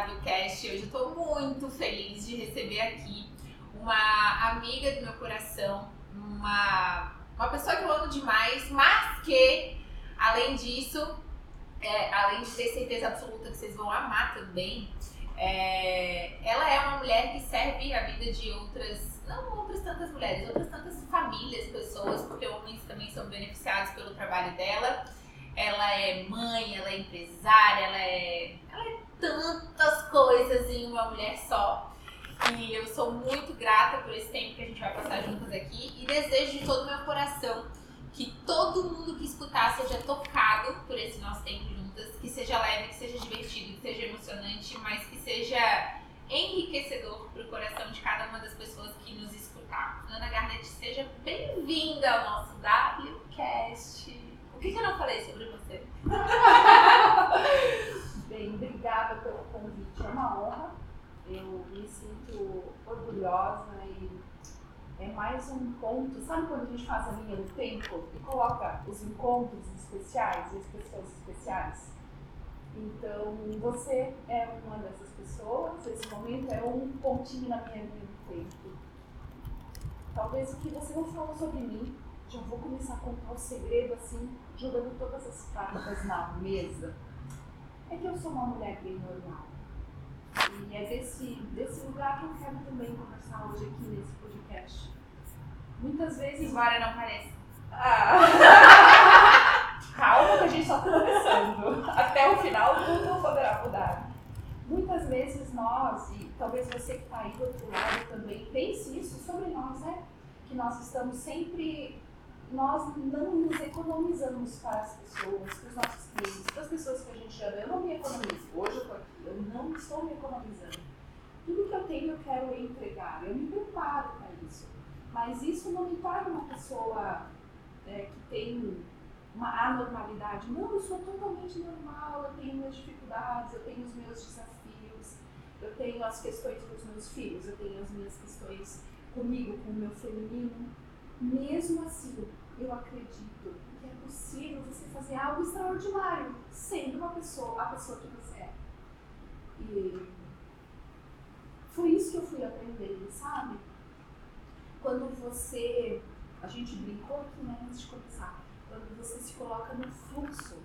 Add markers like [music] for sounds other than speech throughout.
WCast. Hoje eu tô muito feliz de receber aqui uma amiga do meu coração, uma, uma pessoa que eu amo demais, mas que, além disso, é, além de ter certeza absoluta que vocês vão amar também, é, ela é uma mulher que serve a vida de outras, não outras tantas mulheres, outras tantas famílias, pessoas, porque homens também são beneficiados pelo trabalho dela. Ela é mãe, ela é empresária, ela é, ela é tantas coisas em uma mulher só. E eu sou muito grata por esse tempo que a gente vai passar juntas aqui e desejo de todo meu coração que todo mundo que escutar seja tocado por esse nosso tempo juntas, que seja leve, que seja divertido, que seja emocionante, mas que seja enriquecedor para o coração de cada uma das pessoas que nos escutar. Ana Garnett, seja bem-vinda ao nosso WCast. Que, que eu não falei sobre você? [laughs] Bem, obrigada pelo convite. É uma honra. Eu me sinto orgulhosa e é mais um ponto. Sabe quando a gente faz a linha do tempo e coloca os encontros especiais e as pessoas especiais? Então, você é uma dessas pessoas. Esse momento é um pontinho na minha linha do tempo. Talvez o que você não falou sobre mim, já vou começar a contar o segredo assim, jogando todas as cartas na mesa. É que eu sou uma mulher bem normal. E é desse, desse lugar que eu quero também conversar hoje aqui nesse podcast. Muitas vezes. Embora não pareça. Ah. [laughs] Calma que a gente só está começando. Até o final tudo poderá mudar. Muitas vezes nós, e talvez você que está aí do outro lado também, pense isso sobre nós, né? Que nós estamos sempre. Nós não nos economizamos para as pessoas, para os nossos clientes, para as pessoas que a gente ama. Eu não me economizo. Hoje eu estou aqui, eu não estou me economizando. Tudo que eu tenho eu quero entregar. Eu me preparo para isso. Mas isso não me torna uma pessoa é, que tem uma anormalidade. Não, eu sou totalmente normal, eu tenho minhas dificuldades, eu tenho os meus desafios, eu tenho as questões com os meus filhos, eu tenho as minhas questões comigo, com o meu feminino. Mesmo assim, eu acredito que é possível você fazer algo extraordinário sendo uma pessoa, a pessoa que você é. E foi isso que eu fui aprendendo, sabe? Quando você, a gente brincou aqui né, antes de começar, quando você se coloca no fluxo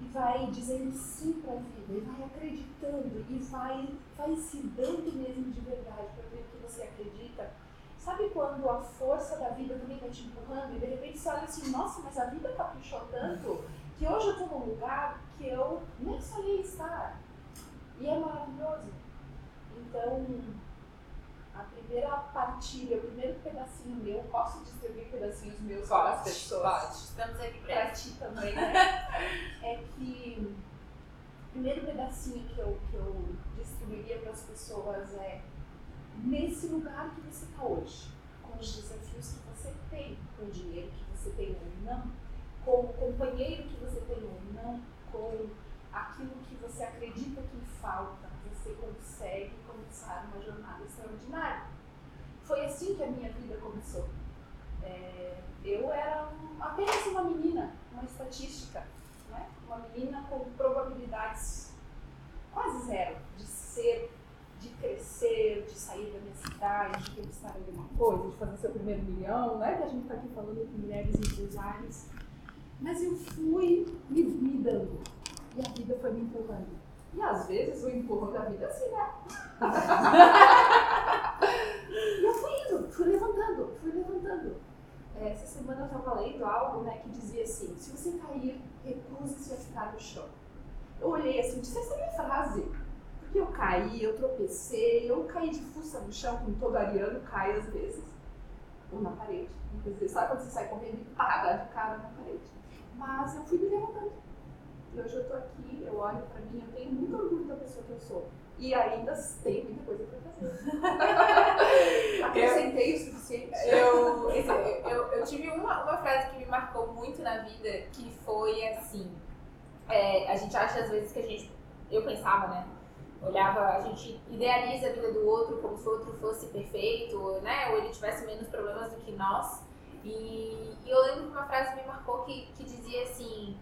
e vai dizendo sim para a vida, e vai acreditando, e vai, vai se dando mesmo de verdade para aquilo que você acredita. Sabe quando a força da vida também vai te empurrando e de repente você olha assim, nossa, mas a vida caprichou tanto que hoje eu estou num lugar que eu nem sonhei estar. E é maravilhoso. Então, a primeira partilha, o primeiro pedacinho meu, posso distribuir pedacinhos meus para as pessoas? Pode, estamos aqui Para ti também, né? [laughs] é que o primeiro pedacinho que eu, que eu distribuiria para as pessoas é nesse lugar que você está hoje, com os desafios que você tem, com o dinheiro que você tem ou não, com o companheiro que você tem ou não, com aquilo que você acredita que falta, você consegue começar uma jornada extraordinária. Foi assim que a minha vida começou. É, eu era apenas uma menina, uma estatística, né? uma menina com probabilidades quase zero de ser, de crescer, de sair da minha cidade, de conquistar alguma coisa, de fazer seu primeiro milhão, né? que a gente está aqui falando com mulheres empresárias. Mas eu fui me, me dando e a vida foi me empurrando. E às vezes o empurrão da vida é assim, né? e eu fui indo, fui levantando, fui levantando. É, essa semana eu estava lendo algo né, que dizia assim: se você cair, recuse-se a ficar no chão. Eu olhei assim, disse essa é minha frase. Porque eu caí, eu tropecei, eu caí de fuça no chão, como todo ariano cai às vezes. Ou na parede. Sabe quando você sai correndo e pá, dá de cara na parede. Mas eu fui me levantando. E hoje eu tô aqui, eu olho pra mim, eu tenho muito orgulho da pessoa que eu sou. E ainda tem muita coisa pra fazer. [laughs] Acrescentei o suficiente. Eu, eu, eu, eu tive uma, uma frase que me marcou muito na vida, que foi assim, é, a gente acha às vezes que a gente, eu pensava, né, olhava, a gente idealiza a vida do outro como se o outro fosse perfeito, né, ou ele tivesse menos problemas do que nós. E, e eu lembro que uma frase me marcou que, que dizia assim,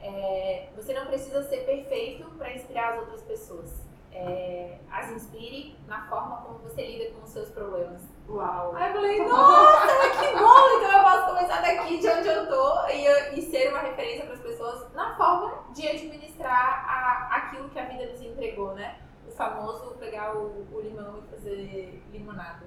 é, você não precisa ser perfeito para inspirar as outras pessoas. é, as inspire na forma como você lida com os seus problemas. Uau! Aí eu falei, [laughs] nossa, que bom! Então eu posso começar daqui de onde eu tô e, e ser uma referência para as pessoas na forma de administrar a, aquilo que a vida nos entregou, né? Famoso pegar o, o limão e fazer limonada.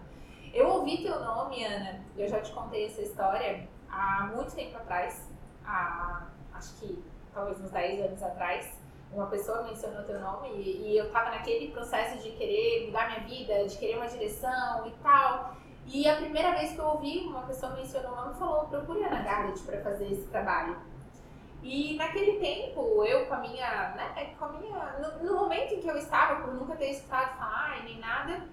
Eu ouvi teu nome, Ana, eu já te contei essa história há muito tempo atrás, há, acho que talvez uns 10 anos atrás uma pessoa mencionou teu nome e, e eu tava naquele processo de querer mudar minha vida, de querer uma direção e tal. E a primeira vez que eu ouvi uma pessoa mencionou o nome falou: procure Ana Garrett para fazer esse trabalho. E naquele tempo, eu com a minha, né, com a minha, no, no, momento em que eu estava, por nunca ter escutado falar nem nada,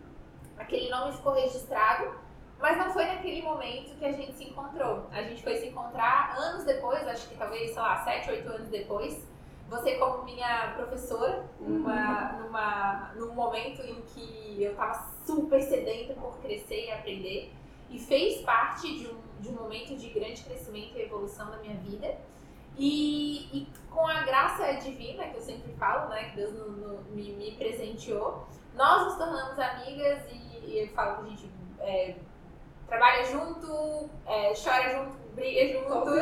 aquele nome ficou registrado, mas não foi naquele momento que a gente se encontrou. A gente foi se encontrar anos depois, acho que talvez, sei lá, sete, oito anos depois, você como minha professora, numa, numa, num momento em que eu estava super sedenta por crescer e aprender, e fez parte de um, de um momento de grande crescimento e evolução da minha vida. E, e com a graça divina, que eu sempre falo, né, que Deus no, no, me, me, presenteou, nós nos tornamos amigas e, e eu falo que a gente é, trabalha junto, é, chora junto, briga junto. [laughs]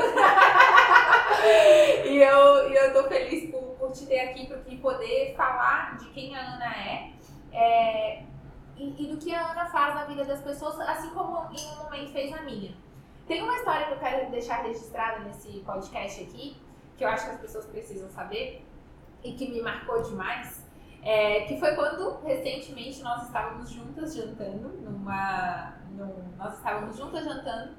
e eu, e eu tô feliz por, por te ter aqui, por poder falar de quem a Ana é, é e, e, do que a Ana faz na vida das pessoas, assim como em um momento fez na minha. Tem uma história que eu quero deixar registrada nesse podcast aqui, que eu acho que as pessoas precisam saber e que me marcou demais. É, que foi quando recentemente nós estávamos juntas jantando numa, num, nós estávamos juntas jantando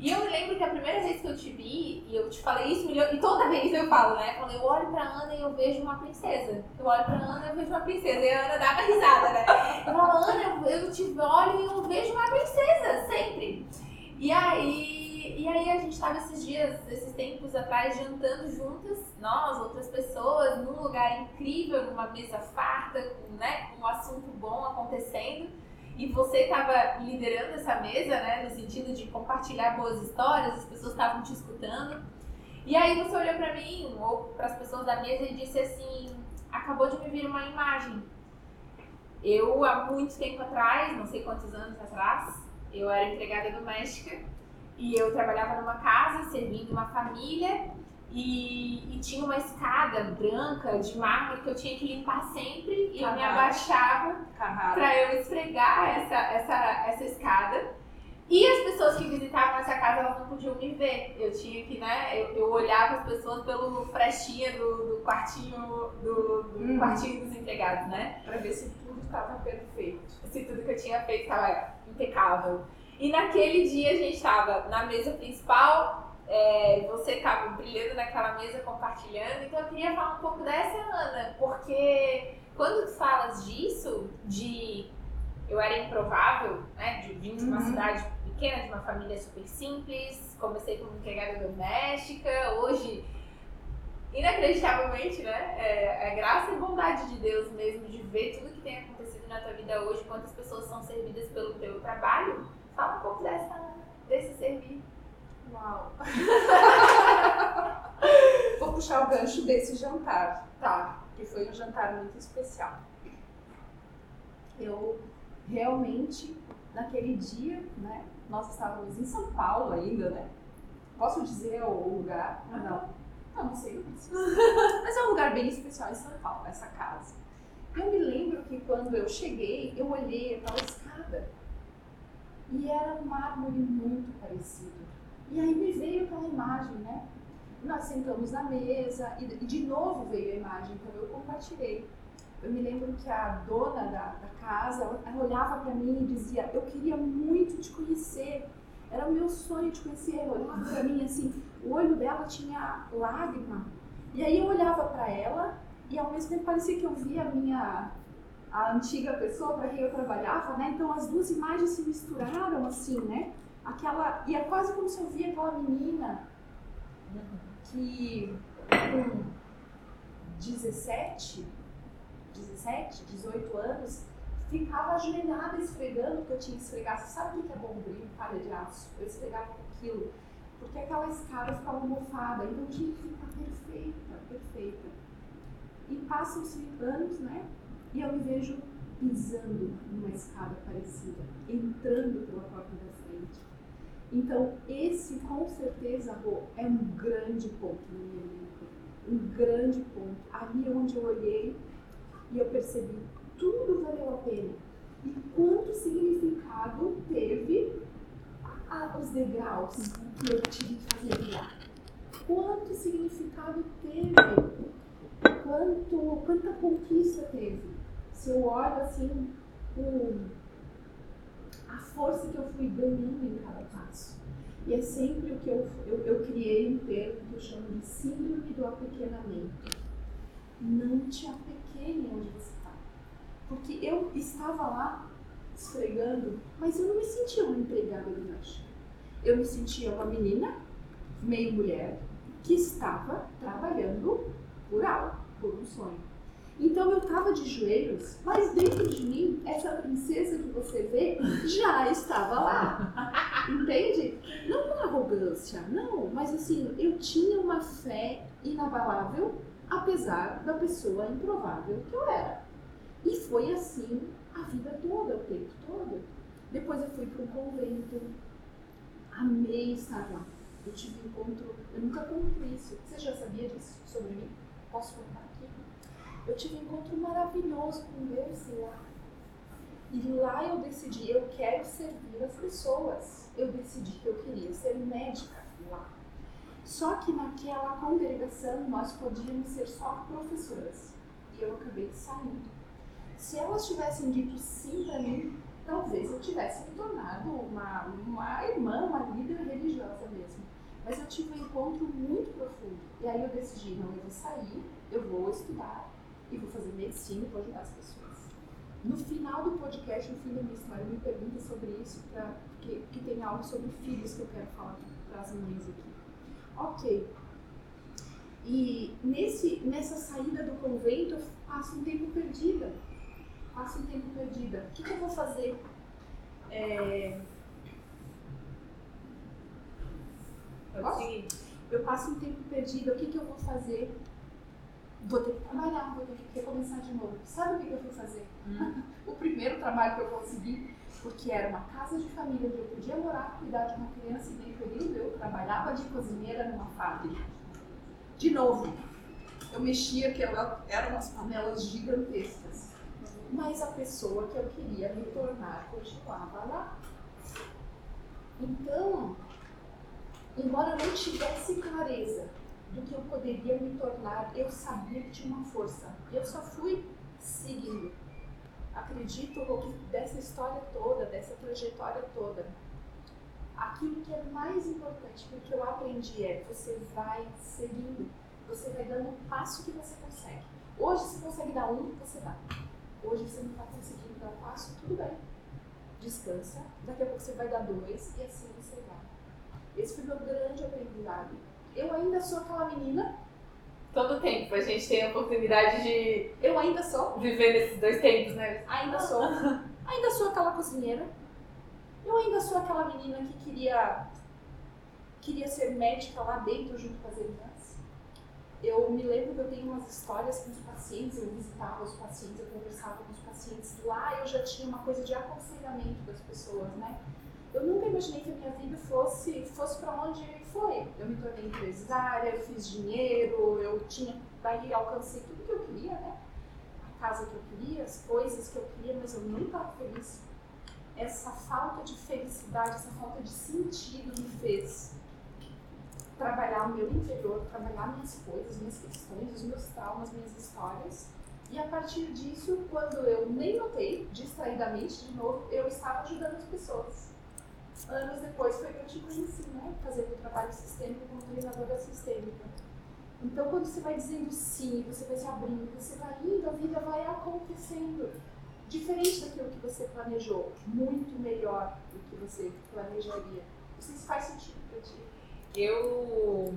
e eu me lembro que a primeira vez que eu te vi, e eu te falei isso, e toda vez eu falo, né? Eu olho pra Ana e eu vejo uma princesa. Eu olho pra Ana e eu vejo uma princesa. E a Ana uma risada, né? Eu falo, Ana, eu te olho e eu vejo uma princesa, sempre. E aí, e aí a gente tava esses dias, esses tempos atrás, jantando juntas, nós, outras pessoas, num lugar incrível, numa mesa farta, com, né, com um assunto bom acontecendo e você estava liderando essa mesa, né, no sentido de compartilhar boas histórias, as pessoas estavam te escutando. E aí você olhou para mim ou para as pessoas da mesa e disse assim: acabou de me vir uma imagem. Eu, há muito tempo atrás, não sei quantos anos atrás, eu era empregada doméstica e eu trabalhava numa casa servindo uma família e, e, tinha uma escada branca de mármore que eu tinha que limpar sempre e eu me abaixava para eu esfregar essa, essa, essa escada. E as pessoas que visitavam essa casa, elas não podiam me ver. Eu tinha que, né, eu, eu olhava as pessoas pelo frestinha do, do quartinho do, do hum. quartinho dos empregados, né? Para ver se tudo estava perfeito. Se tudo que eu tinha feito estava impecável. E naquele dia a gente estava na mesa principal, é, você estava brilhando naquela mesa compartilhando, então eu queria falar um pouco dessa, Ana, porque quando tu falas disso, de eu era improvável, né, de vir de uma uhum. cidade pequena, de uma família super simples, comecei como empregada doméstica, hoje, inacreditavelmente, né, é, é graça e bondade de Deus mesmo, de ver tudo que tem acontecido na tua vida hoje, quantas pessoas são servidas pelo teu trabalho. Fala um pouco dessa, desse serviço. Uau! [laughs] Vou puxar o gancho desse jantar, tá? Que foi um jantar muito especial. Eu realmente, naquele dia, né? Nós estávamos em São Paulo ainda, né? Posso dizer o lugar? Ah, não. Não, não sei. [laughs] Mas é um lugar bem especial em São Paulo, essa casa. Eu me lembro que quando eu cheguei, eu olhei aquela escada e era um mármore muito parecido e aí me veio aquela imagem, né? Nós sentamos na mesa e de novo veio a imagem, então eu compartilhei. Eu me lembro que a dona da, da casa, ela olhava para mim e dizia: Eu queria muito te conhecer. Era o meu sonho te conhecer. Ela olhava para mim assim, o olho dela tinha lágrima. E aí eu olhava para ela e ao mesmo tempo parecia que eu via a minha a antiga pessoa para quem eu trabalhava, né? Então as duas imagens se misturaram assim, né? aquela. E é quase como se eu via aquela menina que com 17, 17, 18 anos, ficava ajoelhada esfregando, porque eu tinha que esfregar. Você sabe o que é bombril, palha de aço? Eu esfregava aquilo. Porque aquela escada ficava mofada, então tinha que ficar perfeita, perfeita. E passam-se anos, né? E eu me vejo pisando numa escada parecida, entrando pela porta da frente. Então, esse com certeza, Rô, é um grande ponto no meu livro. Um grande ponto. Ali é onde eu olhei e eu percebi tudo valeu a pena. E quanto significado teve a, os degraus que eu tive que fazer lá. Quanto significado teve, quanto, quanta conquista teve. Se eu olho assim, um, a força que eu fui ganhando em cada passo. E é sempre o que eu, eu, eu criei um termo que eu chamo de síndrome do apequenamento. Não te apequene onde você está. Porque eu estava lá esfregando, mas eu não me sentia uma empregada do lanche. Eu me sentia uma menina, meio mulher, que estava trabalhando por algo, por um sonho. Então eu estava de joelhos, mas dentro de mim, essa princesa que você vê já estava lá. [laughs] Entende? Não com arrogância, não, mas assim, eu tinha uma fé inabalável, apesar da pessoa improvável que eu era. E foi assim a vida toda, o tempo todo. Depois eu fui para um convento, amei estar lá. Eu tive encontro, eu nunca conto isso. Você já sabia disso sobre mim? Posso contar aqui? Eu tive um encontro maravilhoso com Deus lá. E lá eu decidi, eu quero servir as pessoas. Eu decidi que eu queria ser médica lá. Só que naquela congregação nós podíamos ser só professoras. E eu acabei saindo. Se elas tivessem dito sim para mim, talvez eu tivesse me tornado uma, uma irmã, uma líder religiosa mesmo. Mas eu tive um encontro muito profundo. E aí eu decidi, não, eu vou sair, eu vou estudar e vou fazer medicina e vou ajudar as pessoas. No final do podcast, o filho da minha história me pergunta sobre isso, pra, porque, porque tem algo sobre filhos que eu quero falar para as mães aqui. Ok. E nesse, nessa saída do convento, eu passo um tempo perdida passo um tempo perdida. O que, que eu vou fazer? É... Eu passo um tempo perdida, o que, que eu vou fazer? Vou ter que trabalhar, vou ter que recomeçar de novo. Sabe o que, que eu fui fazer? Hum. [laughs] o primeiro trabalho que eu consegui, porque era uma casa de família onde eu podia morar, cuidar de uma criança e bem período, eu trabalhava de cozinheira numa fábrica. De novo, eu mexia, que eram umas panelas gigantescas mas a pessoa que eu queria me tornar continuava lá. Então, embora eu não tivesse clareza do que eu poderia me tornar, eu sabia que tinha uma força. Eu só fui seguindo. Acredito que dessa história toda, dessa trajetória toda, aquilo que é mais importante, o que eu aprendi é você vai seguindo, você vai dando o passo que você consegue. Hoje você consegue dar um, você dá. Hoje você não está conseguindo dar passo, tudo bem. Descansa, daqui a pouco você vai dar dois e assim você vai. Esse foi meu grande aprendizado. Eu ainda sou aquela menina. Todo tempo a gente tem a oportunidade de. Eu ainda sou. Viver nesses dois tempos, né? Ainda sou. [laughs] ainda sou aquela cozinheira. Eu ainda sou aquela menina que queria queria ser médica lá dentro junto com as irmãs eu me lembro que eu tenho umas histórias com os pacientes, eu visitava os pacientes, eu conversava com os pacientes. Lá eu já tinha uma coisa de aconselhamento das pessoas, né? Eu nunca imaginei que a minha vida fosse, fosse para onde foi. Eu me tornei empresária, eu fiz dinheiro, eu tinha, daí alcancei tudo que eu queria, né? A casa que eu queria, as coisas que eu queria, mas eu não estava feliz. Essa falta de felicidade, essa falta de sentido me fez trabalhar o meu interior, trabalhar minhas coisas, minhas questões, os meus traumas, minhas histórias. E a partir disso, quando eu nem notei, distraidamente de novo, eu estava ajudando as pessoas. Anos depois foi que eu te conheci, né? Fazendo trabalho sistêmico como treinadora sistêmica. Então, quando você vai dizendo sim, você vai se abrindo, você vai indo, a vida vai acontecendo. Diferente daquilo que você planejou, muito melhor do que você planejaria. Se faz sentido para ti eu,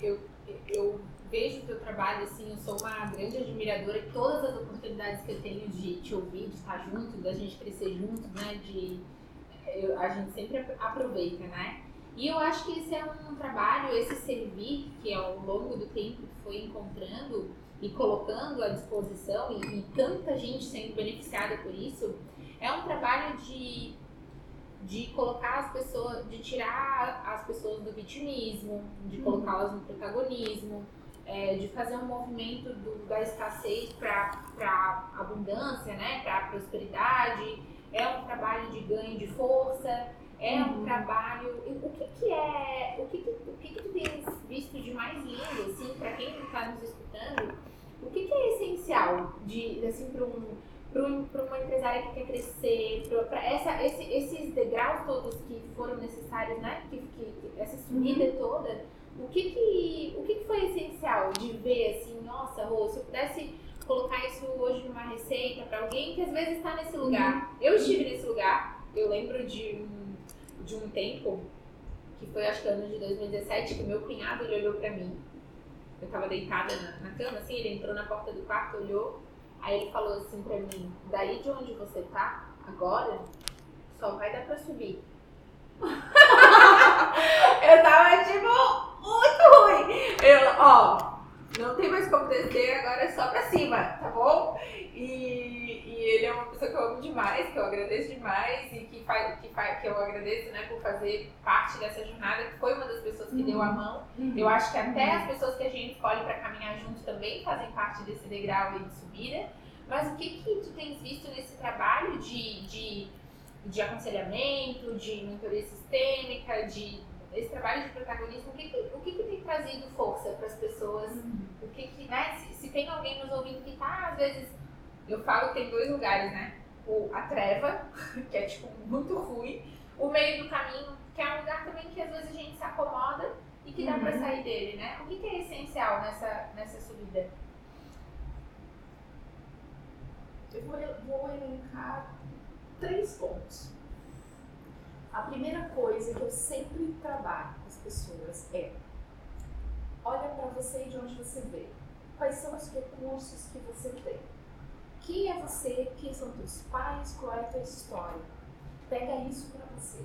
eu, eu vejo o teu trabalho, assim, eu sou uma grande admiradora de todas as oportunidades que eu tenho de te ouvir, de estar junto, da gente crescer junto, né, de... Eu, a gente sempre aproveita, né? E eu acho que esse é um trabalho, esse servir, que ao longo do tempo foi encontrando e colocando à disposição, e, e tanta gente sendo beneficiada por isso, é um trabalho de, de colocar as pessoas, de tirar as pessoas do vitimismo, de uhum. colocá-las no protagonismo, é, de fazer um movimento do, da escassez para abundância, né, para prosperidade. É um trabalho de ganho de força, é um uhum. trabalho. O que, que é. O que, que, o que, que tu tens visto de mais lindo, assim, para quem está nos escutando? O que, que é essencial de, assim, para um, um, uma empresária que quer crescer, para essa, esse, esses degraus todos que foram necessários, né? Que, que, essa subida uhum. toda, o que que, o que que foi essencial de ver assim, nossa, Rô, se eu pudesse colocar isso hoje numa receita para alguém que às vezes está nesse lugar. Uhum. Eu estive nesse lugar, eu lembro de um, de um tempo, que foi acho que ano de 2017, que meu cunhado ele olhou para mim. Eu tava deitada na, na cama, assim, ele entrou na porta do quarto, olhou, aí ele falou assim pra mim, daí de onde você tá, agora, só vai dar pra subir. [laughs] eu tava tipo, muito ruim. Eu, ó, não tem mais como descer, agora é só pra cima, tá bom? E, e ele é uma pessoa que eu amo demais, que eu agradeço demais e que, faz, que, faz, que eu agradeço né, por fazer parte dessa jornada, que foi uma das pessoas que uhum. deu a uhum. mão. Uhum. Eu acho que até as pessoas que a gente escolhe para caminhar junto também fazem parte desse degrau e de subida. Mas o que, que tu tens visto nesse trabalho de, de, de aconselhamento, de mentoria sistêmica, de esse trabalho de protagonismo, o que, o que, que, tem trazido força para as pessoas? Uhum. O que, que né? Se, se, tem alguém nos ouvindo que está, às vezes, eu falo que tem dois lugares, né? O, a treva, [laughs] que é tipo muito ruim, o meio do caminho, que é um lugar também que às vezes a gente se acomoda e que dá uhum. para sair dele, né? O que, que é essencial nessa, nessa subida? Eu vou, vou elencar três pontos. A primeira coisa que eu sempre trabalho com as pessoas é olha para você e de onde você veio. Quais são os recursos que você tem? Quem é você? Quem são teus pais? Qual é a tua história? Pega isso para você.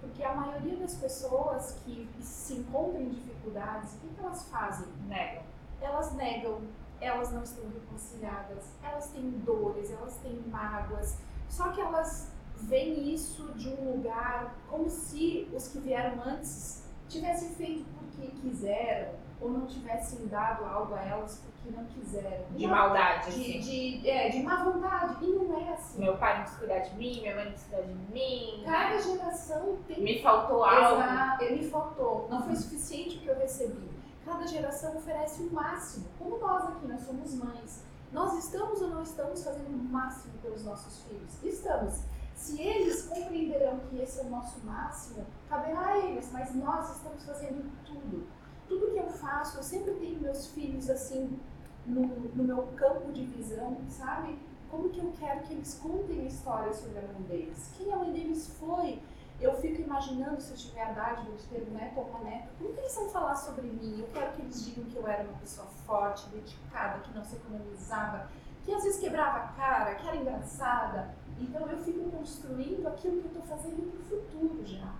Porque a maioria das pessoas que se encontram em dificuldades, o que, que elas fazem? Negam. Elas negam, elas não estão reconciliadas, elas têm dores, elas têm mágoas, só que elas vem isso de um lugar como se os que vieram antes tivessem feito porque quiseram ou não tivessem dado algo a elas porque não quiseram. De maldade, de, assim. De, é, de má vontade. E não é assim. Meu pai não quis cuidar de mim, minha mãe não quis cuidar de mim. Cada geração tem. Me faltou algo. Exato, me faltou. Não foi suficiente o que eu recebi. Cada geração oferece o máximo. Como nós aqui, nós somos mães. Nós estamos ou não estamos fazendo o máximo pelos nossos filhos? Estamos. Se eles compreenderão que esse é o nosso máximo, caberá a eles, mas nós estamos fazendo tudo. Tudo que eu faço, eu sempre tenho meus filhos assim no, no meu campo de visão, sabe? Como que eu quero que eles contem a história sobre a mãe deles? Quem a mãe deles foi? Eu fico imaginando se eu tiver a dádiva de ter um neto ou uma neta, como que eles vão falar sobre mim? Eu quero que eles digam que eu era uma pessoa forte, dedicada, que não se economizava, que às vezes quebrava a cara, que era engraçada, então eu fico construindo aquilo que eu estou fazendo para o futuro já.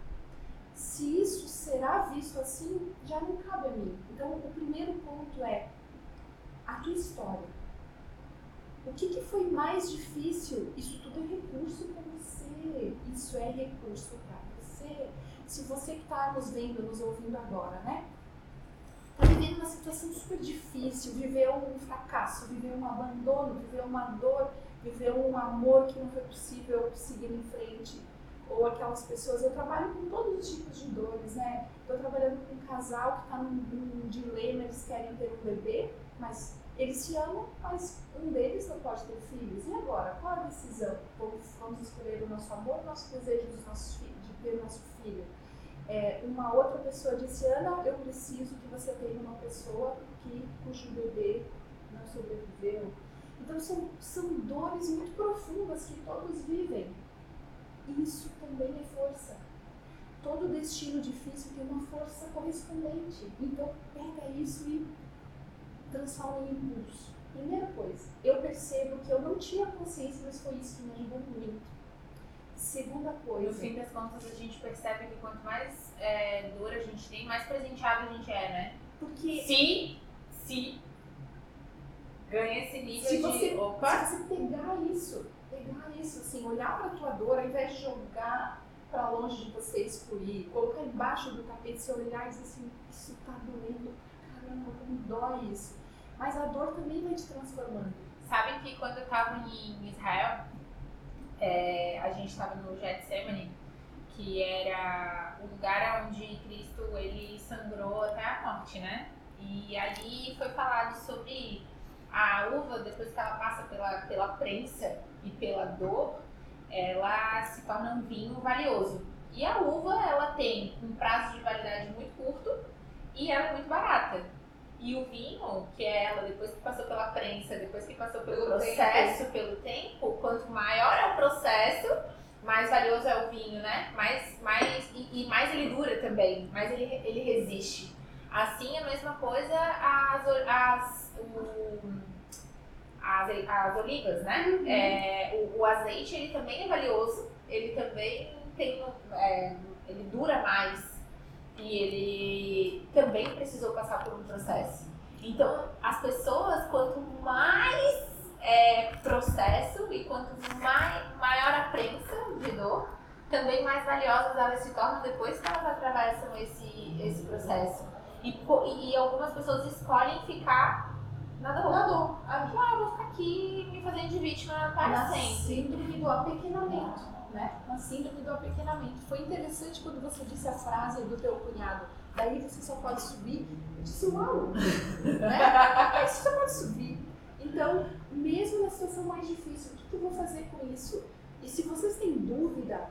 Se isso será visto assim, já não cabe a mim. Então o primeiro ponto é a tua história. O que, que foi mais difícil? Isso tudo é recurso para você. Isso é recurso para você. Se você que está nos vendo, nos ouvindo agora, né? Vivendo uma situação super difícil, viveu um fracasso, viveu um abandono, viveu uma dor viver um amor que não foi possível seguir em frente. Ou aquelas pessoas, eu trabalho com todos os tipos de dores, né? Estou trabalhando com um casal que está num, num dilema, eles querem ter um bebê, mas eles se amam, mas um deles não pode ter filhos. E agora? Qual a decisão? Vamos escolher o nosso amor, o nosso desejo dos nossos filhos, de ter nosso filho. É, uma outra pessoa disse, Ana, eu preciso que você tenha uma pessoa que, cujo bebê não sobreviveu, então são, são dores muito profundas que todos vivem. Isso também é força. Todo destino difícil tem uma força correspondente. Então pega isso e transforma em impulso. Primeira coisa, eu percebo que eu não tinha consciência, mas foi isso que me ajudou muito. Segunda coisa. No fim das contas, a gente percebe que quanto mais é, dor a gente tem, mais presenteado a gente é, né? Porque Se, se ganha esse nível se de. você, Opa! se você pegar isso, pegar isso, assim, olhar pra tua dor, ao invés de jogar pra longe de você excluir, colocar embaixo do tapete, você olhar e dizer assim, isso tá doendo caramba, como dói isso. Mas a dor também vai te transformando. Sabem que quando eu tava em Israel, é, a gente tava no Getsemane, que era o lugar onde Cristo ele sangrou até a morte, né? E ali foi falado sobre a uva, depois que ela passa pela, pela prensa e pela dor, ela se torna um vinho valioso. E a uva, ela tem um prazo de validade muito curto e ela é muito barata. E o vinho, que é ela, depois que passou pela prensa, depois que passou pelo processo, pelo tempo, quanto maior é o processo, mais valioso é o vinho, né? Mais, mais, e, e mais ele dura também, mais ele, ele resiste. Assim, a mesma coisa as, as, o, as, as olivas, né? É, o, o azeite, ele também é valioso, ele também tem, é, ele dura mais e ele também precisou passar por um processo. Então, as pessoas, quanto mais é, processo e quanto mai, maior a prensa de dor, também mais valiosas elas se tornam depois que elas atravessam esse, esse processo. E, e, algumas pessoas escolhem ficar na dor. Na dor, a Ah, eu vou ficar aqui me fazendo de vítima para sempre. síndrome do apequenamento, né? Na síndrome do apequenamento. Foi interessante quando você disse a frase do teu cunhado, daí você só pode subir. Eu disse, uau! [laughs] né? Aí você só pode subir. Então, mesmo na situação mais difícil, o que, eu vou fazer com isso? E se vocês têm dúvida,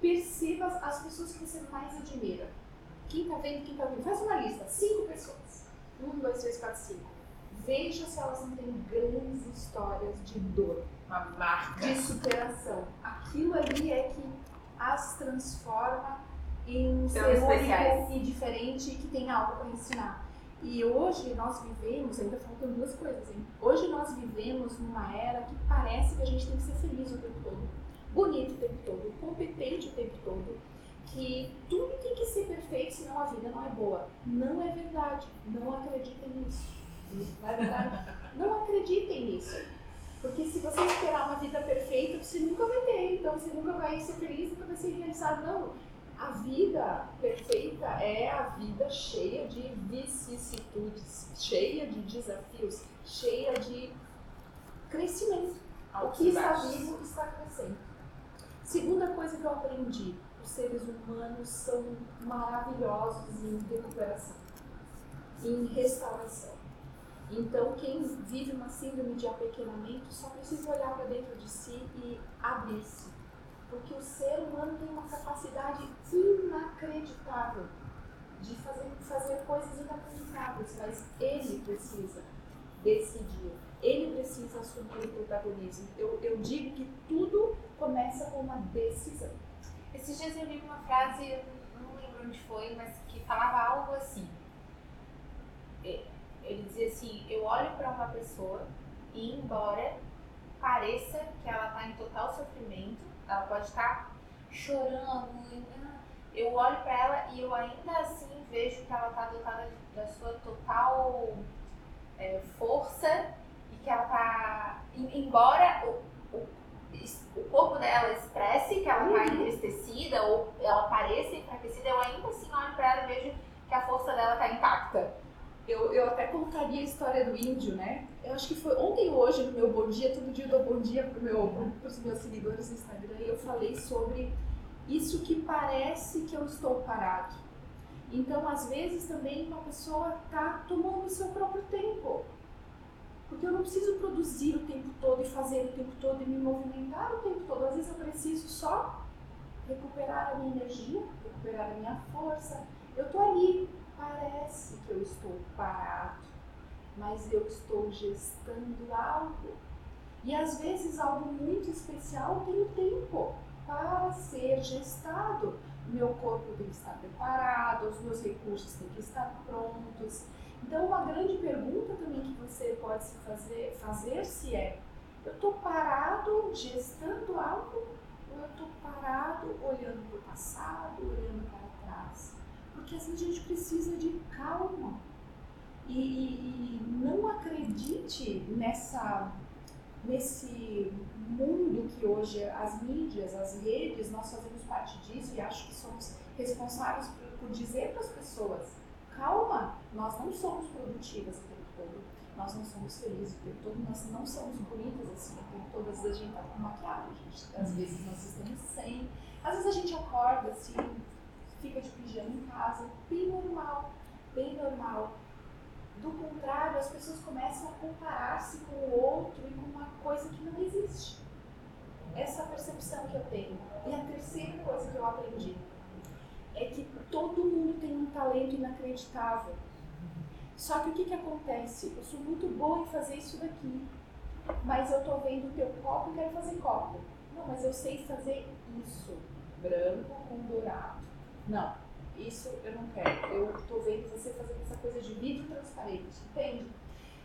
perceba as pessoas que você mais admira. Quem tá vendo, quem tá ouvindo. Faz uma lista, cinco pessoas. Um, dois, três, quatro, cinco. Veja se elas não têm grandes histórias de dor, Uma marca. de superação. Aquilo ali é que as transforma em um ser especiais. único e diferente que tem algo para ensinar. E hoje nós vivemos, ainda faltam duas coisas, hein? Hoje nós vivemos numa era que parece que a gente tem que ser feliz o tempo todo, bonito o tempo todo, competente o tempo todo, que tudo tem que ser perfeito, senão a vida não é boa. Não é verdade. Não acreditem nisso. [laughs] Não acreditem nisso. Porque se você esperar uma vida perfeita, você nunca vai ter. Então você nunca vai ser feliz, nunca vai ser realizado. Não. A vida perfeita é a vida cheia de vicissitudes, cheia de desafios, cheia de crescimento. O que está vivo está crescendo. Segunda coisa que eu aprendi: os seres humanos são maravilhosos em recuperação, em restauração. Então, quem vive uma síndrome de apequenamento só precisa olhar para dentro de si e abrir-se. Porque o ser humano tem uma capacidade inacreditável de fazer, fazer coisas inacreditáveis, mas ele precisa decidir, ele precisa assumir o protagonismo. Eu, eu digo que tudo começa com uma decisão. Esses dias eu li uma frase, não lembro onde foi, mas que falava algo assim. É, Ele dizia assim: Eu olho para uma pessoa e, embora pareça que ela está em total sofrimento, ela pode estar chorando, e, ah, eu olho para ela e eu ainda assim vejo que ela está dotada da sua total é, força e que ela está. Embora o, o, o corpo dela expresse que ela está entristecida ou ela pareça enfraquecida, eu ainda assim olho para ela e vejo que a força dela está intacta. Eu, eu até contaria a história do índio, né? Eu acho que foi ontem ou hoje no meu Bom Dia, todo dia eu dou bom dia para meu, os meus seguidores no Instagram e eu falei sobre isso que parece que eu estou parado. Então, às vezes também uma pessoa está tomando o seu próprio tempo. Porque eu não preciso produzir o tempo todo e fazer o tempo todo e me movimentar o tempo todo. Às vezes eu preciso só recuperar a minha energia, recuperar a minha força. Eu tô ali, parece que eu estou parado, mas eu estou gestando algo. E às vezes algo muito especial tem tempo para ser gestado. Meu corpo tem que estar preparado, os meus recursos têm que estar prontos. Então, uma grande pergunta também que você pode se fazer, fazer se é: Eu estou parado gestando algo ou eu estou parado olhando para o passado, olhando para? Porque vezes a gente precisa de calma. E, e, e não acredite nessa nesse mundo que hoje as mídias, as redes, nós fazemos parte disso e acho que somos responsáveis por, por dizer para as pessoas: calma, nós não somos produtivas o tempo todo, nós não somos felizes o tempo todo, nós não somos bonitas assim o tempo todo. Às vezes a gente está com maquiagem, às vezes nós estamos sem, às vezes a gente acorda assim, fica de pijama em casa, bem normal, bem normal. Do contrário, as pessoas começam a comparar-se com o outro e com uma coisa que não existe. Essa percepção que eu tenho. E a terceira coisa que eu aprendi é que todo mundo tem um talento inacreditável. Só que o que, que acontece? Eu sou muito boa em fazer isso daqui, mas eu tô vendo o teu copo e quero fazer copo. Não, mas eu sei fazer isso, branco com dourado. Não, isso eu não quero. Eu estou vendo você fazendo essa coisa de vidro transparente, entende?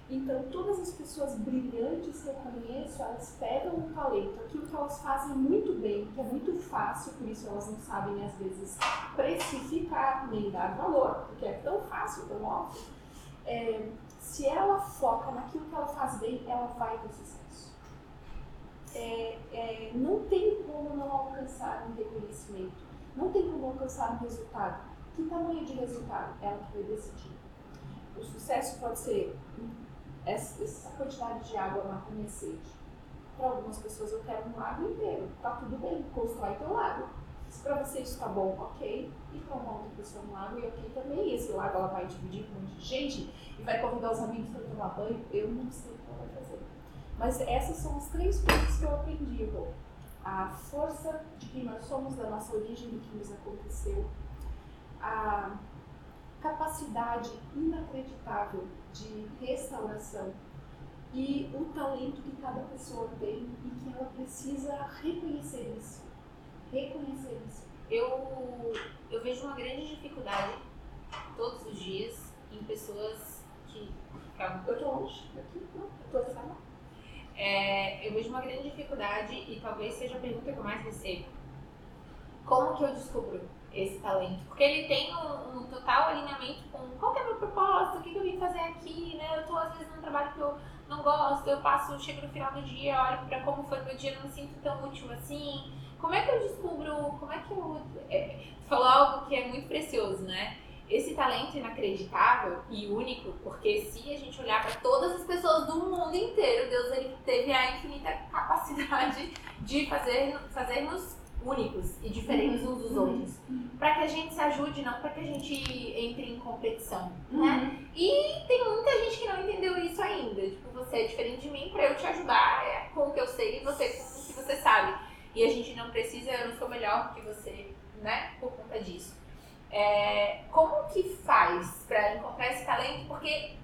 Então, todas as pessoas brilhantes que eu conheço, elas pegam um talento, aquilo que elas fazem muito bem, que é muito fácil, por isso elas não sabem, às vezes, precificar nem dar valor, porque é tão fácil, tão óbvio. É, se ela foca naquilo que ela faz bem, ela vai ter sucesso. É, é, não tem como não alcançar um reconhecimento não tem como alcançar um resultado. Que tamanho de resultado? Ela que vai decidir. O sucesso pode ser essa quantidade de água mata minha sede. Para algumas pessoas eu quero um lago inteiro. Tá tudo bem, constrói teu lago. Se para você isso tá bom, ok. E para uma outra pessoa um lago, e ok também. Esse lago ela vai dividir com um monte de gente e vai convidar os amigos para tomar banho. Eu não sei o que ela vai fazer. Mas essas são as três coisas que eu aprendi, Rô a força de quem nós somos, da nossa origem, do que nos aconteceu, a capacidade inacreditável de restauração e o talento que cada pessoa tem e que ela precisa reconhecer isso. Reconhecer isso. Eu, eu vejo uma grande dificuldade todos os dias em pessoas que. Eu tô longe daqui, não, eu tô falando é, eu vejo uma grande dificuldade e talvez seja a pergunta que eu mais recebo. Como que eu descubro esse talento? Porque ele tem um, um total alinhamento com qual é o meu propósito, o que, que eu vim fazer aqui, né? Eu tô às vezes num trabalho que eu não gosto, eu passo, chego no final do dia, olho para como foi meu dia, não me sinto tão útil assim. Como é que eu descubro, como é que eu... É, falou algo que é muito precioso, né? Esse talento inacreditável e único, porque se a gente olhar para todas as pessoas do mundo inteiro, Deus ele teve a infinita capacidade de fazer fazermos únicos e diferentes uns dos outros, para que a gente se ajude, não para que a gente entre em competição, né? Uhum. E tem muita gente que não entendeu isso ainda. Tipo, você é diferente de mim para eu te ajudar é, com o que eu sei e você com o que você sabe. E a gente não precisa, eu não sou melhor que você, né? Por conta disso. É, como que faz para encontrar esse talento? Porque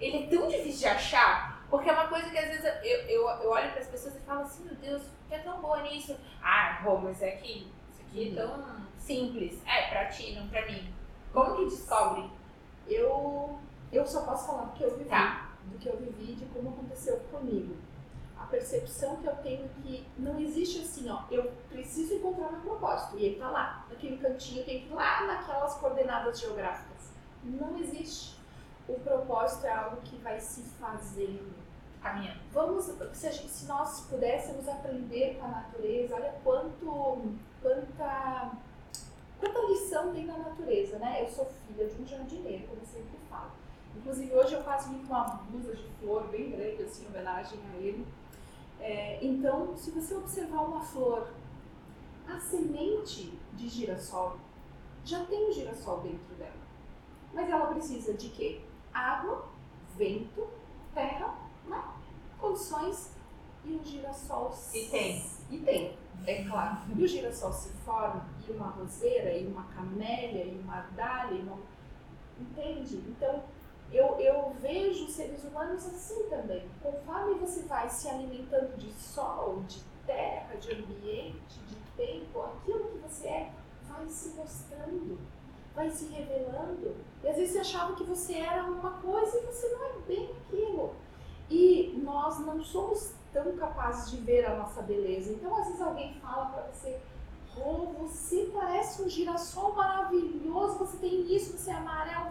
ele é tão difícil de achar, porque é uma coisa que às vezes eu, eu, eu olho para as pessoas e falo assim, meu Deus, que é tão boa nisso. Ah, Rô, mas é que isso aqui é tão simples. É, para ti, não para mim. Como que descobre? Eu, eu só posso falar do que eu vivi, tá. do que eu vivi, de como aconteceu comigo a percepção que eu tenho que não existe assim, ó, eu preciso encontrar meu propósito e ele tá lá, naquele cantinho, tem que ir lá naquelas coordenadas geográficas. Não existe. O propósito é algo que vai se fazendo. Caminhando. Vamos, se, gente, se nós pudéssemos aprender com a natureza, olha quanto, quanta, quanta lição tem na natureza, né? Eu sou filha de um jardineiro, como eu sempre falo. Inclusive hoje eu vim com uma blusa de flor bem grande, assim, em homenagem a ele. É, então, se você observar uma flor, a semente de girassol já tem o girassol dentro dela. Mas ela precisa de quê? Água, vento, terra, né? condições e o girassol se... E tem. E tem, é claro. E o girassol se forma, e uma roseira, e uma camélia, e uma ardália, e uma... entende? Então, eu, eu vejo seres humanos assim também. Conforme você vai se alimentando de sol, de terra, de ambiente, de tempo, aquilo que você é vai se mostrando, vai se revelando. E às vezes você achava que você era uma coisa e você não é bem aquilo. E nós não somos tão capazes de ver a nossa beleza. Então, às vezes alguém fala para você, oh, você parece um girassol maravilhoso, você tem isso, você é amarelo.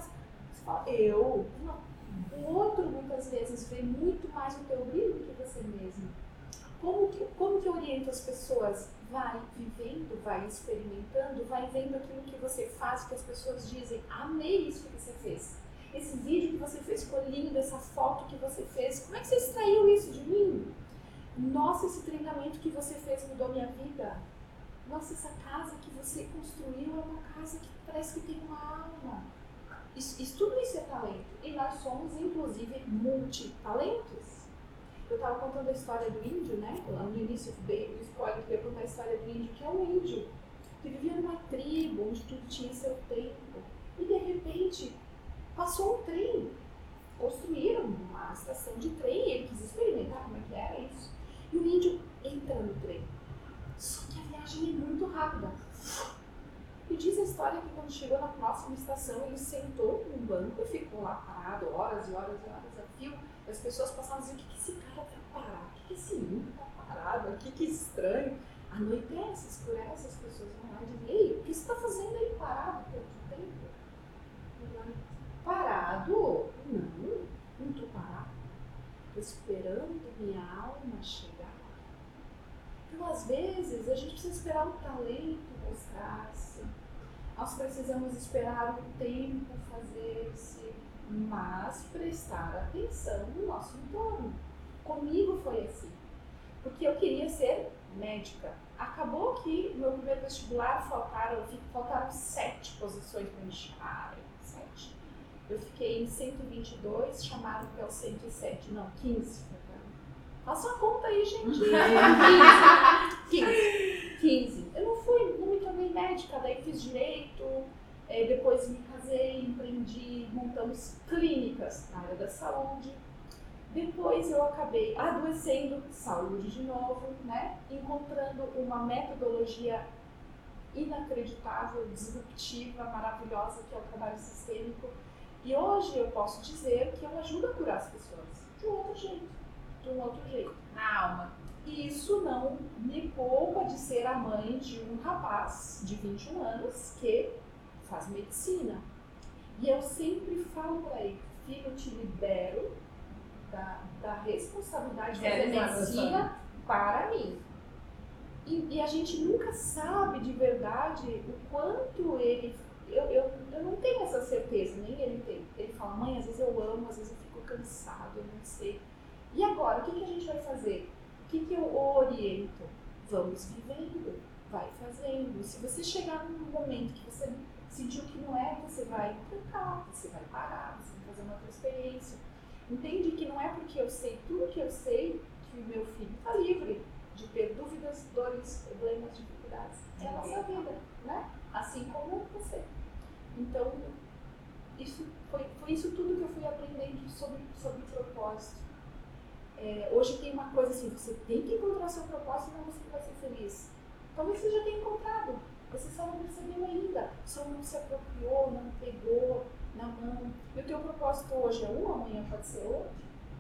Eu? Não. O outro, muitas vezes, vê muito mais o teu brilho do que você mesmo. Como que, como que eu oriento as pessoas? Vai vivendo, vai experimentando, vai vendo aquilo que você faz, que as pessoas dizem, amei isso que você fez. Esse vídeo que você fez ficou lindo, essa foto que você fez, como é que você extraiu isso de mim? Nossa, esse treinamento que você fez mudou minha vida. Nossa, essa casa que você construiu é uma casa que parece que tem uma alma. Isso, isso, tudo isso é talento. E nós somos, inclusive, multitalentos. Eu estava contando a história do índio, né? No início dei o spoiler eu ia contar a história do índio, que é um índio que vivia numa tribo onde tudo tinha seu tempo. E de repente passou um trem. Construíram uma estação de trem e ele quis experimentar como é que era isso. E o índio entra no trem. Só que a viagem é muito rápida. E diz a história que quando chegou na próxima estação, ele sentou num banco e ficou lá parado horas e horas e horas a fio. As pessoas passavam e diziam, o que, que esse cara vai parar? O que, que esse índio tá parado aqui? Que estranho. Anoitece, escurece, as pessoas vão lá e dizem, ei, o que você está fazendo aí parado tanto tempo? Parado? Não, não estou parado. Esperando minha alma chegar. Então, às vezes, a gente precisa esperar o talento mostrar-se. Nós precisamos esperar o tempo fazer-se, mas prestar atenção no nosso entorno. Comigo foi assim. Porque eu queria ser médica. Acabou que no meu primeiro vestibular faltaram, faltaram sete posições para me chamarem. Sete. Eu fiquei em 122, chamaram para o 107. Não, 15. Faça uma conta aí, gente. [laughs] 15. 15. Eu não fui, não me tornei médica, daí fiz direito, é, depois me casei, empreendi, montamos clínicas na área da saúde. Depois eu acabei adoecendo, saúde de novo, né? Encontrando uma metodologia inacreditável, disruptiva, maravilhosa, que é o trabalho sistêmico. E hoje eu posso dizer que eu ajudo a curar as pessoas de um outro jeito, de um outro jeito. Na alma. E isso não me poupa de ser a mãe de um rapaz de 21 anos que faz medicina. E eu sempre falo para ele, filho, eu te libero da, da responsabilidade de fazer medicina para mim. E, e, a gente nunca sabe de verdade o quanto ele. Eu, eu, eu não tenho essa certeza, nem ele tem. Ele fala, mãe, às vezes eu amo, às vezes eu fico cansado, eu não sei. E agora, o que, que a gente vai fazer? O que, que eu oriento? Vamos vivendo, vai fazendo. Se você chegar num momento que você sentiu que não é, você vai trancar, você vai parar, você vai fazer uma outra experiência Entende que não é porque eu sei tudo que eu sei que o meu filho está livre de ter dúvidas, dores, problemas, dificuldades. É a nossa vida, né? Assim como você. Então, isso foi, foi isso tudo que eu fui aprendendo sobre, sobre propósito. É, hoje tem uma coisa assim, você tem que encontrar seu propósito, senão você vai ser feliz. Talvez você já tenha encontrado, você só não percebeu ainda, só não se apropriou, não pegou, na mão. E o teu propósito hoje é um, amanhã pode ser outro.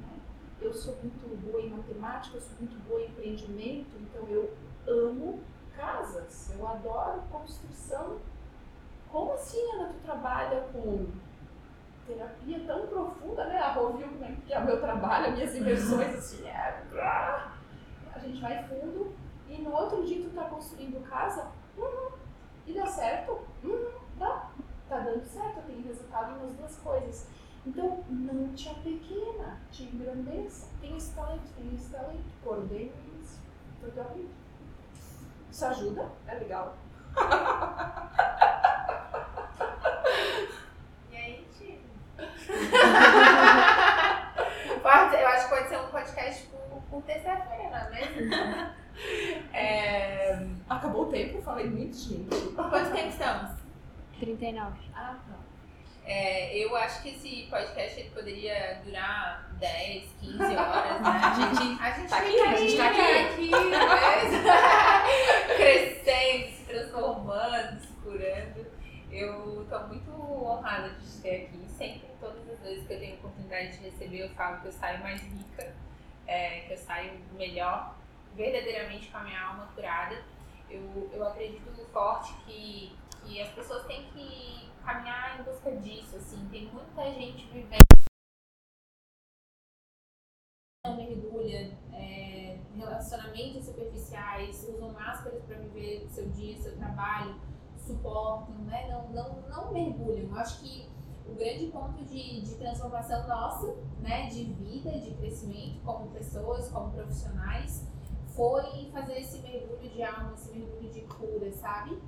Né? Eu sou muito boa em matemática, eu sou muito boa em empreendimento, então eu amo casas, eu adoro construção. Como assim, Ana, tu trabalha com terapia tão profunda, né? A Rovil, como é que é o meu trabalho, as minhas imersões, assim, é... A gente vai fundo e no outro dia tu tá construindo casa, uhum, e dá certo? Uhum, dá tá dando certo, tenho resultado nas duas coisas. Então, não te apequena, te engrandeça. Tem esse talento, tem esse talento, coordene isso teu. Isso ajuda? É legal. [laughs] e aí, Tio? [laughs] pode, eu acho que pode ser um podcast por, por terça-feira, né? É, acabou o tempo, falei muito, gente. Quanto tempo estamos? 39. Ah, tá. É, eu acho que esse podcast ele poderia durar 10, 15 horas, né? A gente, a gente tá aqui, a gente tá aqui. aqui mas... [laughs] crescendo, se transformando, se curando. Eu tô muito honrada de ter aqui. Sempre, todas as vezes que eu tenho oportunidade de receber, eu falo que eu saio mais rica é, que eu saio melhor, verdadeiramente com a minha alma curada. Eu, eu acredito forte que, que as pessoas têm que caminhar em busca disso, assim, tem muita gente vivendo não mergulha, é, relacionamentos superficiais, usam máscaras para viver seu dia, seu trabalho, suportam, né? Não, não, não mergulham. Eu acho que o grande ponto de, de transformação nossa, né, de vida, de crescimento como pessoas, como profissionais, foi fazer esse mergulho de alma, esse mergulho de cura, sabe?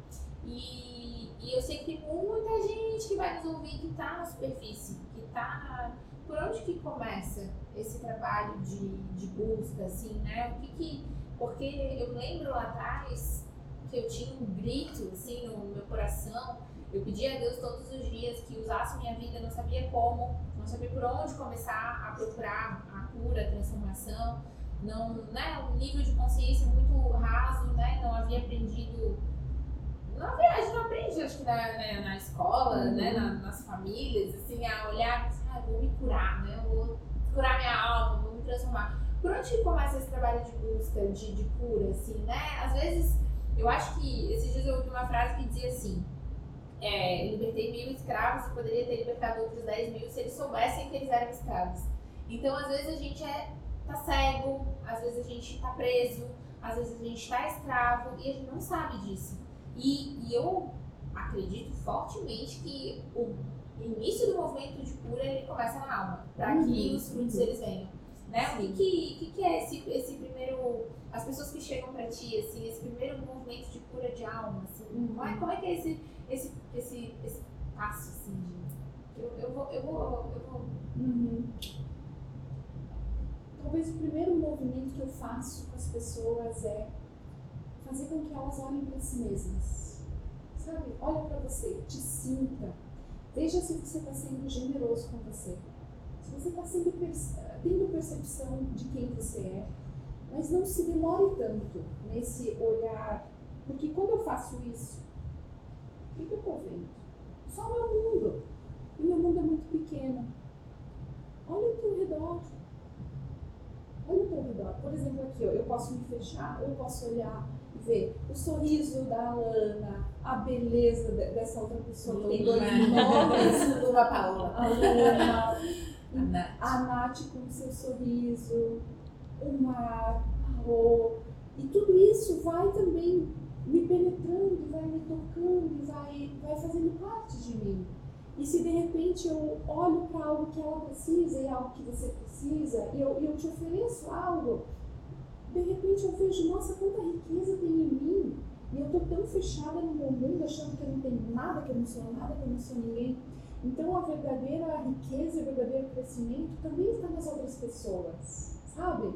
E, e eu sei que tem muita gente que vai nos ouvir que está na superfície, que está. Por onde que começa esse trabalho de, de busca, assim, né? O que que. Porque eu lembro lá atrás que eu tinha um grito, assim, no meu coração eu pedi a Deus todos os dias que usasse minha vida, não sabia como, não sabia por onde começar a procurar a cura, a transformação. Não, né, um nível de consciência muito raso, né, não havia aprendido. Na verdade, não aprendi, acho que na, na, na escola, uhum. né, na, nas famílias, assim, a olhar, assim, ah, vou me curar, né, vou curar minha alma, vou me transformar. Por onde começa esse trabalho de busca, de, de cura, assim, né? Às vezes, eu acho que, esses dias eu ouvi uma frase que dizia assim, é, libertei mil escravos e poderia ter libertado outros 10 mil se eles soubessem que eles eram escravos. Então, às vezes, a gente é, tá cego, às vezes a gente tá preso, às vezes a gente tá escravo e a gente não sabe disso. E, e eu acredito fortemente que o início do movimento de cura ele começa na alma, para uhum. que os frutos eles venham. Né? O que, que, que, é esse, esse primeiro. As pessoas que chegam para ti, assim, esse primeiro movimento de cura de alma, assim, uhum. como, é, como é que é esse esse, esse, esse passo, assim, de. Eu, eu vou. Eu vou, eu vou... Uhum. Talvez o primeiro movimento que eu faço com as pessoas é fazer com que elas olhem para si mesmas. Sabe? Olha para você, te sinta. Veja se você está sendo generoso com você. Se você está tendo percepção de quem você é. Mas não se demore tanto nesse olhar. Porque quando eu faço isso, o que, que eu estou vendo? Só o meu mundo. E meu mundo é muito pequeno. Olha o teu redor. Olha o teu redor. Por exemplo, aqui, ó, eu posso me fechar, eu posso olhar e ver o sorriso da Alana, a beleza dessa outra pessoa que tem dois nomes. Luma [laughs] Paola. A Luma. a Nath com o seu sorriso, o mar, a Rô. E tudo isso vai também me penetrando, vai me tocando, vai, vai fazendo parte de mim. E se de repente eu olho para algo que ela precisa e algo que você precisa, e eu, eu te ofereço algo, de repente eu vejo, nossa, quanta riqueza tem em mim. E eu estou tão fechada no meu mundo, achando que eu não tenho nada, que eu não sou nada, que eu não sou ninguém. Então a verdadeira riqueza, o verdadeiro crescimento também está nas outras pessoas, sabe?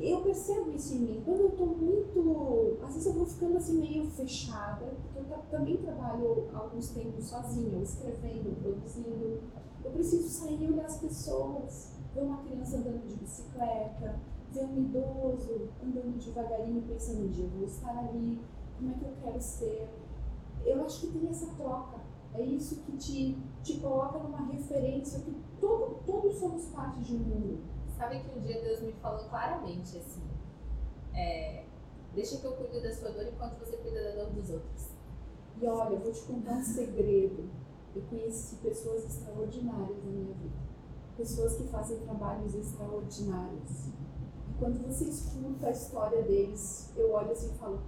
Eu percebo isso em mim. Quando eu estou muito. Às vezes eu vou ficando assim meio fechada, porque eu também trabalho alguns tempos sozinha, escrevendo, produzindo. Eu preciso sair e olhar as pessoas, ver uma criança andando de bicicleta, ver um idoso andando devagarinho, pensando um dia eu vou estar ali, como é que eu quero ser. Eu acho que tem essa troca. É isso que te, te coloca numa referência que todo, todos somos parte de um mundo Sabe que um dia Deus me falou claramente assim: é, deixa que eu cuido da sua dor enquanto você cuida da dor dos outros. E olha, eu vou te contar um segredo. Eu conheci pessoas extraordinárias na minha vida. Pessoas que fazem trabalhos extraordinários. E quando você escuta a história deles, eu olho assim e falo: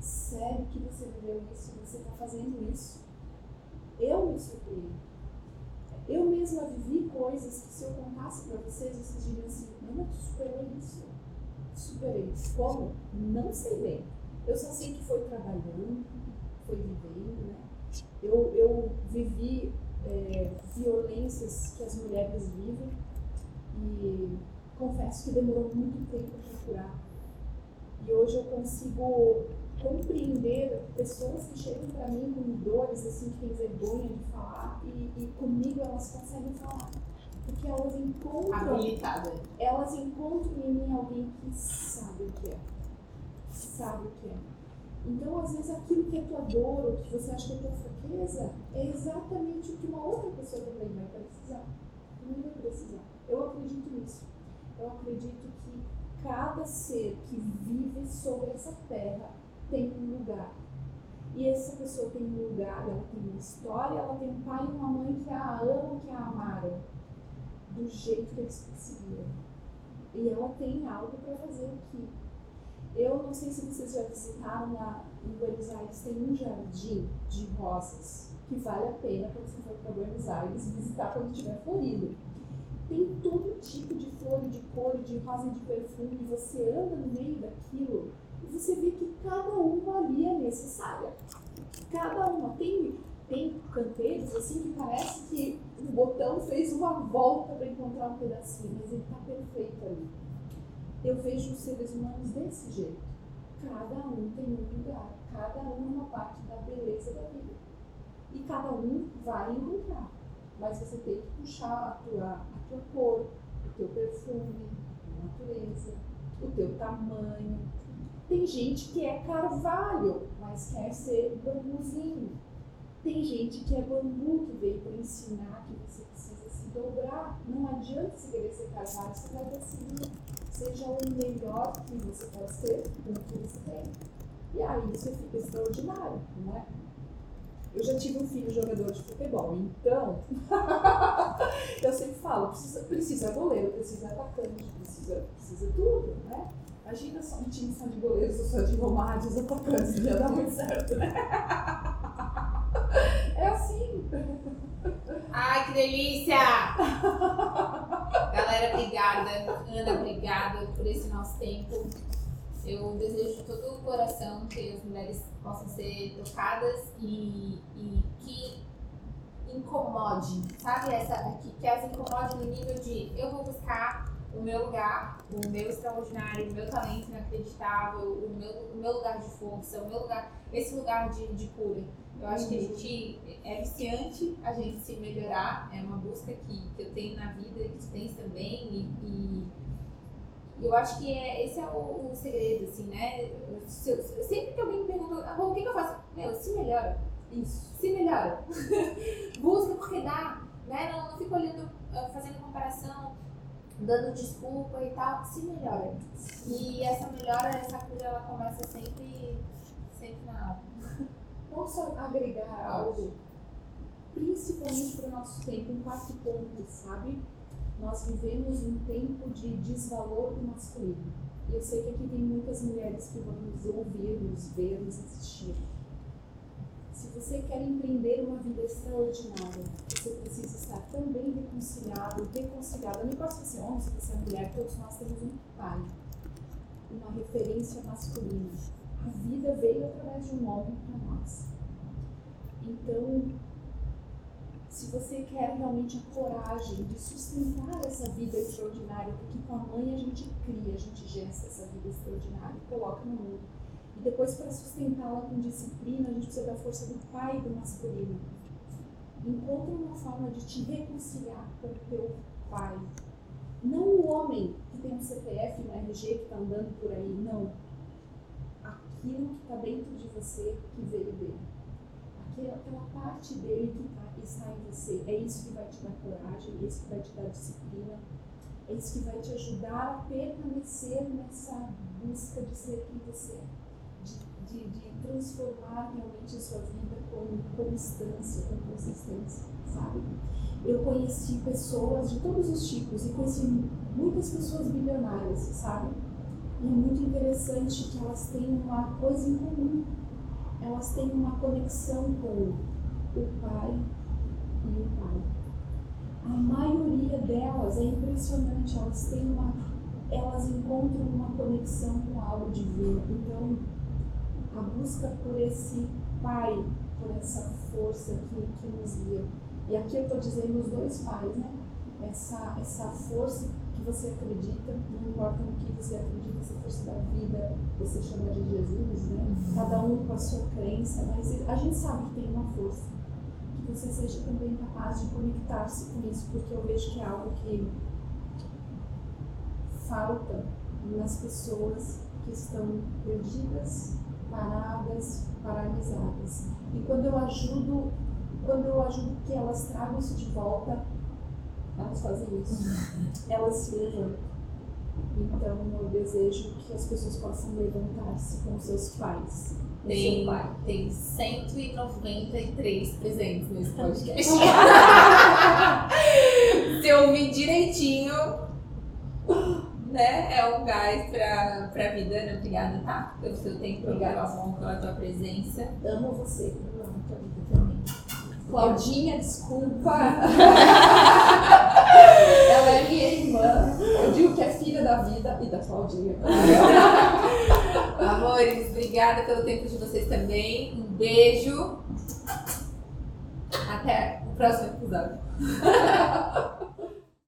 sério que você viveu isso? Você está fazendo isso? Eu me surpreendo. Eu mesma vivi coisas que se eu contasse para vocês, vocês diriam assim, Ana, tu superou isso. Superei. Como? Não sei bem. Eu só sei que foi trabalhando, foi vivendo, né? Eu, eu vivi é, violências que as mulheres vivem e confesso que demorou muito tempo para curar. E hoje eu consigo compreender pessoas que chegam para mim com dores, assim, que têm vergonha de falar, e, e comigo elas conseguem falar. Porque elas encontram. Habilitada. Elas encontram em mim alguém que sabe o que é. Sabe o que é. Então, às vezes, aquilo que é tua dor, ou que você acha que é tua fraqueza, é exatamente o que uma outra pessoa também vai precisar. Também vai precisar. Eu acredito nisso. Eu acredito acredito que cada ser que vive sobre essa terra tem um lugar. E essa pessoa tem um lugar, ela tem uma história, ela tem um pai e uma mãe que a amam, que a amaram, do jeito que eles conseguiram. E ela tem algo para fazer aqui. Eu não sei se vocês já visitaram lá em Buenos Aires, tem um jardim de rosas que vale a pena quando você for para Buenos Aires visitar quando estiver florido. Tem todo tipo de flor, de cor, de rosa, de perfume, você anda no meio daquilo você vê que cada uma ali é necessária. Cada uma. Tem, tem canteiros assim que parece que o botão fez uma volta para encontrar um pedacinho, mas ele está perfeito ali. Eu vejo os seres humanos desse jeito. Cada um tem um lugar, cada um é uma parte da beleza da vida. E cada um vai encontrar. Mas você tem que puxar a tua, a tua cor, o teu perfume, a natureza, o teu tamanho. Tem gente que é carvalho, mas quer ser bambuzinho. Tem gente que é bambu, que veio para ensinar que você precisa se dobrar. Não adianta você querer ser carvalho, você vai decidir. Seja o melhor que você pode ser com o que você tem. E aí você fica extraordinário, não é? Eu já tive um filho jogador de futebol, então [laughs] precisa, precisa goleiro, precisa atacante, precisa, precisa tudo, né? Imagina só um time só de goleiros só de romários atacantes, já dá muito certo, né? É assim. Ai, que delícia! Galera, obrigada. Ana, obrigada por esse nosso tempo. Eu desejo de todo o coração que as mulheres possam ser tocadas e, e que incomode, sabe? Essa, que, que as incomode no nível de eu vou buscar o meu lugar, o meu extraordinário, o meu talento inacreditável, o meu, o meu lugar de força, o meu lugar, esse lugar de, de cura. Eu acho que a gente é viciante a gente se melhorar, é uma busca que, que eu tenho na vida, que tu tens também, e, e eu acho que é, esse é o, o segredo, assim, né? Se sempre que alguém me pergunta, ah, o que, que eu faço? Meu, se melhora. Isso. Se melhora. [laughs] Busca porque dá, né? Não, não fica olhando, ah, fazendo comparação, dando desculpa e tal. Se melhora. E essa melhora, essa cura, ela começa sempre, sempre na alma. [laughs] Posso agregar algo? Principalmente para o nosso tempo, um quarto ponto, sabe? nós vivemos um tempo de desvalor do masculino. E eu sei que aqui tem muitas mulheres que vão nos ouvir, nos ver, nos assistir. Você quer empreender uma vida extraordinária, você precisa estar também reconciliado, reconciliada. Não importa se você é homem, se você é mulher, todos nós temos um pai, uma referência masculina. A vida veio através de um homem para nós. Então, se você quer realmente a coragem de sustentar essa vida extraordinária, porque com a mãe a gente cria, a gente gesta essa vida extraordinária e coloca no mundo. E depois, para sustentá-la com disciplina, a gente precisa da força do pai do masculino. Encontre uma forma de te reconciliar com o teu pai. Não o homem que tem um CPF no RG que está andando por aí, não. Aquilo que está dentro de você que veio dele. Aquela parte dele que tá está em você. É isso que vai te dar coragem, é isso que vai te dar disciplina, é isso que vai te ajudar a permanecer nessa busca de ser quem você é, de, de, transformar realmente a sua vida com constância, com consistência, sabe? Eu conheci pessoas de todos os tipos e conheci muitas pessoas bilionárias, sabe? E é muito interessante que elas têm uma coisa em comum. Elas têm uma conexão com o pai, e o pai. A maioria delas é impressionante, elas têm uma, elas encontram uma conexão com algo divino. Então, a busca por esse pai, por essa força que, que nos guia. E aqui eu estou dizendo os dois pais, né? Essa, essa força que você acredita, não importa no que você acredita, essa força da vida, você chama de Jesus, né? Cada um com a sua crença, mas a gente sabe que tem uma força você seja também capaz de conectar-se com isso, porque eu vejo que é algo que falta nas pessoas que estão perdidas, paradas, paralisadas. E quando eu ajudo, quando eu ajudo que elas tragam isso de volta, elas fazem isso. [laughs] Elas se levantam. Então eu desejo que as pessoas possam levantar-se com seus pais. com Tem, seu pai. tem 193 presentes nesse [laughs] podcast. [laughs] Se eu ouvir direitinho, né? É um gás pra, pra vida, né? Obrigada, tá? Pelo seu tempo, teu amor, pela tua presença. Amo você. Eu amo tua vida também. Claudinha, desculpa. [laughs] Ela é minha irmã. Eu digo que é filha da vida e da Claudinha. Amores, obrigada pelo tempo de vocês também. Um beijo. Até o próximo episódio. [laughs]